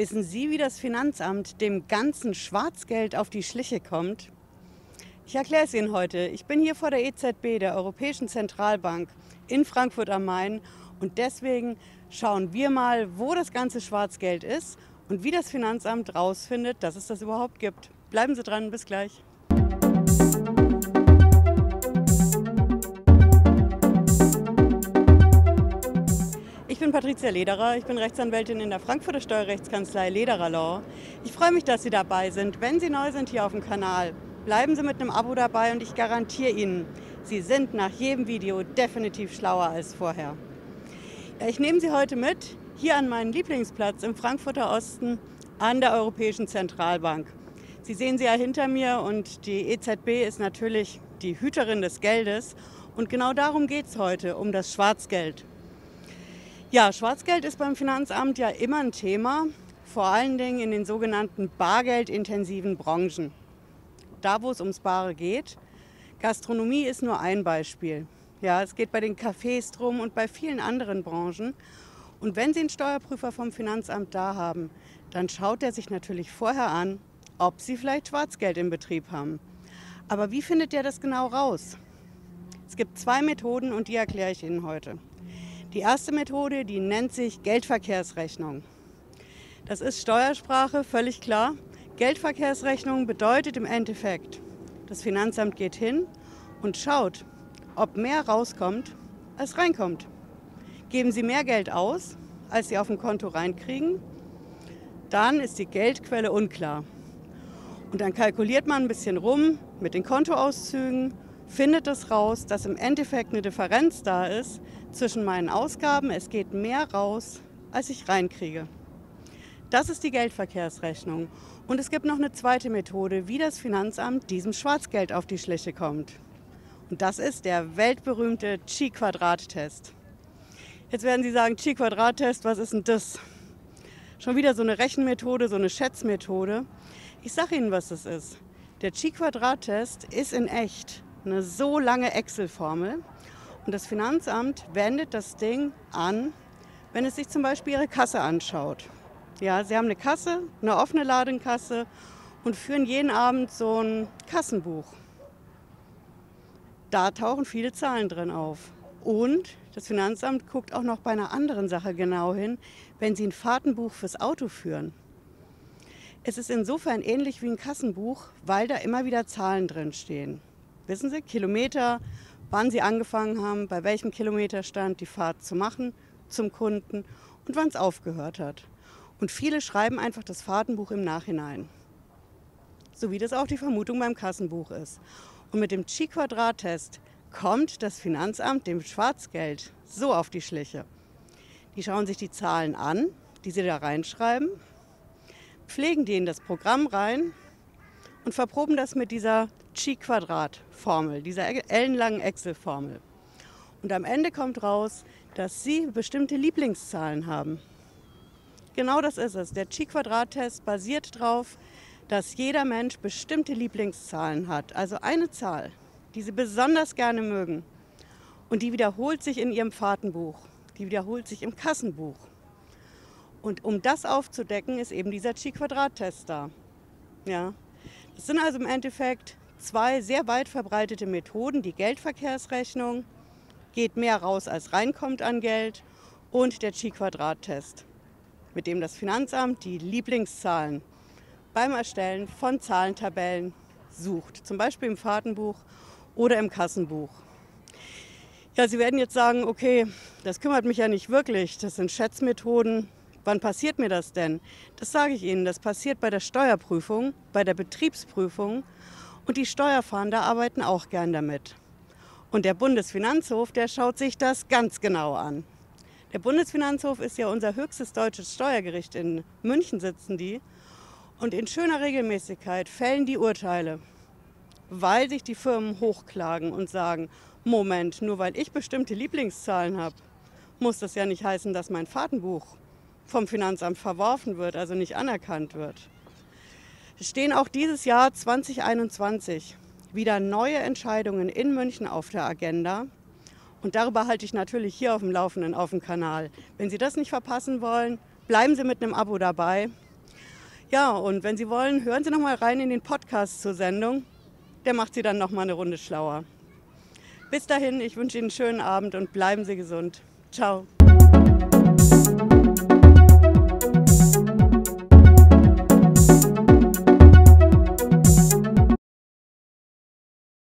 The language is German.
Wissen Sie, wie das Finanzamt dem ganzen Schwarzgeld auf die Schliche kommt? Ich erkläre es Ihnen heute. Ich bin hier vor der EZB, der Europäischen Zentralbank, in Frankfurt am Main. Und deswegen schauen wir mal, wo das ganze Schwarzgeld ist und wie das Finanzamt rausfindet, dass es das überhaupt gibt. Bleiben Sie dran, bis gleich. Bin Patricia Lederer, ich bin Rechtsanwältin in der Frankfurter Steuerrechtskanzlei Lederer Law. Ich freue mich, dass Sie dabei sind. Wenn Sie neu sind hier auf dem Kanal, bleiben Sie mit einem Abo dabei und ich garantiere Ihnen, Sie sind nach jedem Video definitiv schlauer als vorher. Ich nehme Sie heute mit hier an meinen Lieblingsplatz im Frankfurter Osten an der Europäischen Zentralbank. Sie sehen sie ja hinter mir und die EZB ist natürlich die Hüterin des Geldes. Und genau darum geht es heute, um das Schwarzgeld. Ja, Schwarzgeld ist beim Finanzamt ja immer ein Thema, vor allen Dingen in den sogenannten bargeldintensiven Branchen. Da, wo es ums Bare geht. Gastronomie ist nur ein Beispiel. Ja, es geht bei den Cafés drum und bei vielen anderen Branchen. Und wenn Sie einen Steuerprüfer vom Finanzamt da haben, dann schaut er sich natürlich vorher an, ob Sie vielleicht Schwarzgeld im Betrieb haben. Aber wie findet er das genau raus? Es gibt zwei Methoden und die erkläre ich Ihnen heute. Die erste Methode, die nennt sich Geldverkehrsrechnung. Das ist Steuersprache, völlig klar. Geldverkehrsrechnung bedeutet im Endeffekt, das Finanzamt geht hin und schaut, ob mehr rauskommt, als reinkommt. Geben Sie mehr Geld aus, als Sie auf dem Konto reinkriegen, dann ist die Geldquelle unklar. Und dann kalkuliert man ein bisschen rum mit den Kontoauszügen findet es raus, dass im Endeffekt eine Differenz da ist zwischen meinen Ausgaben. Es geht mehr raus, als ich reinkriege. Das ist die Geldverkehrsrechnung. Und es gibt noch eine zweite Methode, wie das Finanzamt diesem Schwarzgeld auf die Schliche kommt. Und das ist der weltberühmte Chi-Quadrat-Test. Jetzt werden Sie sagen, Chi-Quadrat-Test, was ist denn das? Schon wieder so eine Rechenmethode, so eine Schätzmethode. Ich sage Ihnen, was das ist. Der Chi-Quadrat-Test ist in echt eine so lange Excel-Formel. Und das Finanzamt wendet das Ding an, wenn es sich zum Beispiel Ihre Kasse anschaut. Ja, Sie haben eine Kasse, eine offene Ladenkasse und führen jeden Abend so ein Kassenbuch. Da tauchen viele Zahlen drin auf. Und das Finanzamt guckt auch noch bei einer anderen Sache genau hin, wenn Sie ein Fahrtenbuch fürs Auto führen. Es ist insofern ähnlich wie ein Kassenbuch, weil da immer wieder Zahlen drin stehen. Wissen Sie, Kilometer, wann Sie angefangen haben, bei welchem Kilometerstand die Fahrt zu machen zum Kunden und wann es aufgehört hat. Und viele schreiben einfach das Fahrtenbuch im Nachhinein. So wie das auch die Vermutung beim Kassenbuch ist. Und mit dem Chi-Quadrat-Test kommt das Finanzamt dem Schwarzgeld so auf die Schliche. Die schauen sich die Zahlen an, die sie da reinschreiben, pflegen die in das Programm rein und verproben das mit dieser Chi-Quadrat-Formel, dieser ellenlangen Excel-Formel. Und am Ende kommt raus, dass Sie bestimmte Lieblingszahlen haben. Genau das ist es. Der Chi-Quadrat-Test basiert darauf, dass jeder Mensch bestimmte Lieblingszahlen hat. Also eine Zahl, die Sie besonders gerne mögen. Und die wiederholt sich in Ihrem Fahrtenbuch. Die wiederholt sich im Kassenbuch. Und um das aufzudecken, ist eben dieser Chi-Quadrat-Test da. Ja. Das sind also im Endeffekt zwei sehr weit verbreitete Methoden. Die Geldverkehrsrechnung geht mehr raus, als reinkommt an Geld und der Chi-Quadrat-Test, mit dem das Finanzamt die Lieblingszahlen beim Erstellen von Zahlentabellen sucht, zum Beispiel im Fahrtenbuch oder im Kassenbuch. Ja, Sie werden jetzt sagen, okay, das kümmert mich ja nicht wirklich, das sind Schätzmethoden. Wann passiert mir das denn? Das sage ich Ihnen, das passiert bei der Steuerprüfung, bei der Betriebsprüfung und die Steuerfahnder arbeiten auch gern damit. Und der Bundesfinanzhof, der schaut sich das ganz genau an. Der Bundesfinanzhof ist ja unser höchstes deutsches Steuergericht. In München sitzen die. Und in schöner Regelmäßigkeit fällen die Urteile, weil sich die Firmen hochklagen und sagen, Moment, nur weil ich bestimmte Lieblingszahlen habe, muss das ja nicht heißen, dass mein Fahrtenbuch vom Finanzamt verworfen wird, also nicht anerkannt wird. Es stehen auch dieses Jahr 2021 wieder neue Entscheidungen in München auf der Agenda. Und darüber halte ich natürlich hier auf dem Laufenden auf dem Kanal. Wenn Sie das nicht verpassen wollen, bleiben Sie mit einem Abo dabei. Ja, und wenn Sie wollen, hören Sie noch mal rein in den Podcast zur Sendung. Der macht Sie dann noch mal eine Runde schlauer. Bis dahin, ich wünsche Ihnen einen schönen Abend und bleiben Sie gesund. Ciao.